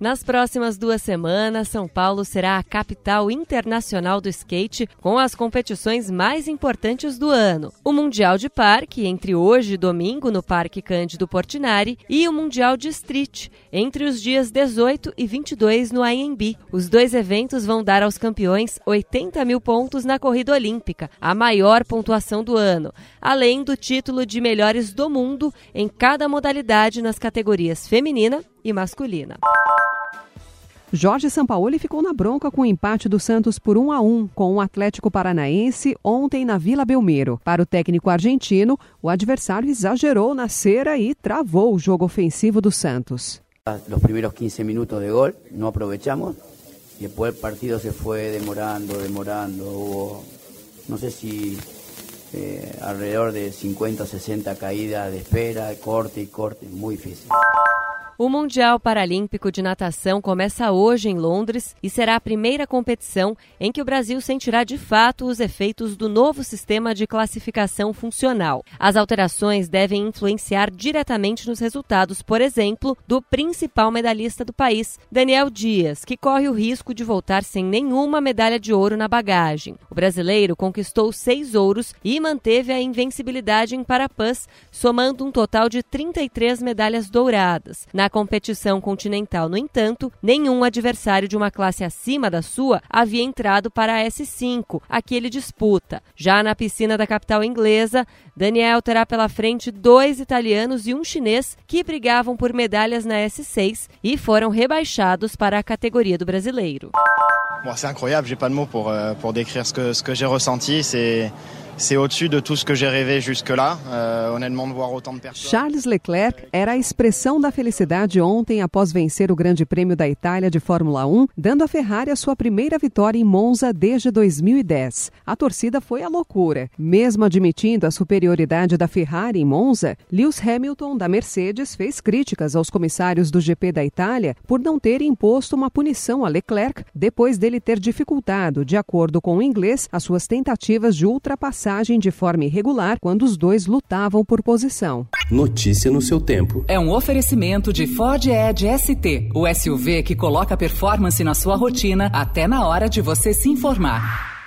Nas próximas duas semanas, São Paulo será a capital internacional do skate com as competições mais importantes do ano. O Mundial de Parque, entre hoje e domingo no Parque Cândido Portinari, e o Mundial de Street, entre os dias 18 e 22 no AMB. Os dois eventos vão dar aos campeões 80 mil pontos na corrida olímpica, a maior pontuação do ano, além do título de melhores do mundo em cada modalidade nas categorias feminina e masculina. Jorge Sampaoli ficou na bronca com o empate do Santos por 1 a 1 com o Atlético Paranaense ontem na Vila Belmiro. Para o técnico argentino, o adversário exagerou na cera e travou o jogo ofensivo do Santos. Os primeiros 15 minutos de gol não aproveitamos. Depois o partido se foi demorando, demorando. Hubo, não sei se eh, alrededor de 50, 60 caídas de espera, corte e corte, muito difícil. O Mundial Paralímpico de Natação começa hoje em Londres e será a primeira competição em que o Brasil sentirá de fato os efeitos do novo sistema de classificação funcional. As alterações devem influenciar diretamente nos resultados, por exemplo, do principal medalhista do país, Daniel Dias, que corre o risco de voltar sem nenhuma medalha de ouro na bagagem. O brasileiro conquistou seis ouros e manteve a invencibilidade em Parapãs, somando um total de 33 medalhas douradas. Na na competição continental, no entanto, nenhum adversário de uma classe acima da sua havia entrado para a S5, a que ele disputa. Já na piscina da capital inglesa, Daniel terá pela frente dois italianos e um chinês que brigavam por medalhas na S6 e foram rebaixados para a categoria do brasileiro. Bon, c'est incroyable, j'ai pas de mots pour, euh, pour décrire ce que, ce que j'ai ressenti. C'est de que. Euh, de de. Charles Leclerc era a expressão da felicidade ontem após vencer o Grande Prêmio da Itália de Fórmula 1, dando à Ferrari a sua primeira vitória em Monza desde 2010. A torcida foi à loucura. Mesmo admitindo a superioridade da Ferrari em Monza, Lewis Hamilton, da Mercedes, fez críticas aos comissários do GP da Itália por não terem imposto uma punição a Leclerc depois dele ter dificultado, de acordo com o inglês, as suas tentativas de ultrapassar de forma irregular quando os dois lutavam por posição. Notícia no seu tempo. É um oferecimento de Ford Edge ST, o SUV que coloca performance na sua rotina até na hora de você se informar.